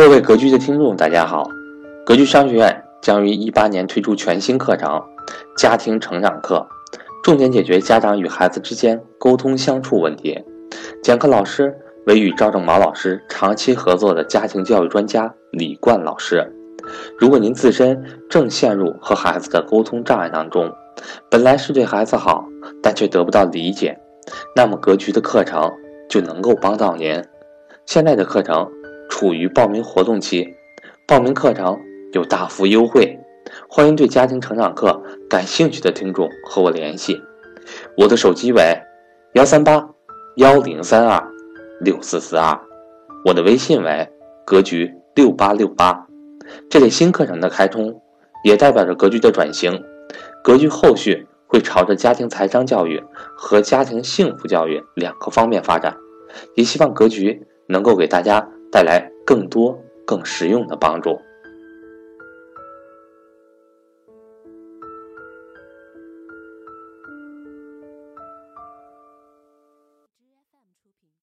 各位格局的听众，大家好！格局商学院将于一八年推出全新课程《家庭成长课》，重点解决家长与孩子之间沟通相处问题。讲课老师为与赵正毛老师长期合作的家庭教育专家李冠老师。如果您自身正陷入和孩子的沟通障碍当中，本来是对孩子好，但却得不到理解，那么格局的课程就能够帮到您。现在的课程。处于报名活动期，报名课程有大幅优惠，欢迎对家庭成长课感兴趣的听众和我联系。我的手机为幺三八幺零三二六四四二，我的微信为格局六八六八。这类新课程的开通，也代表着格局的转型。格局后续会朝着家庭财商教育和家庭幸福教育两个方面发展，也希望格局能够给大家。带来更多、更实用的帮助。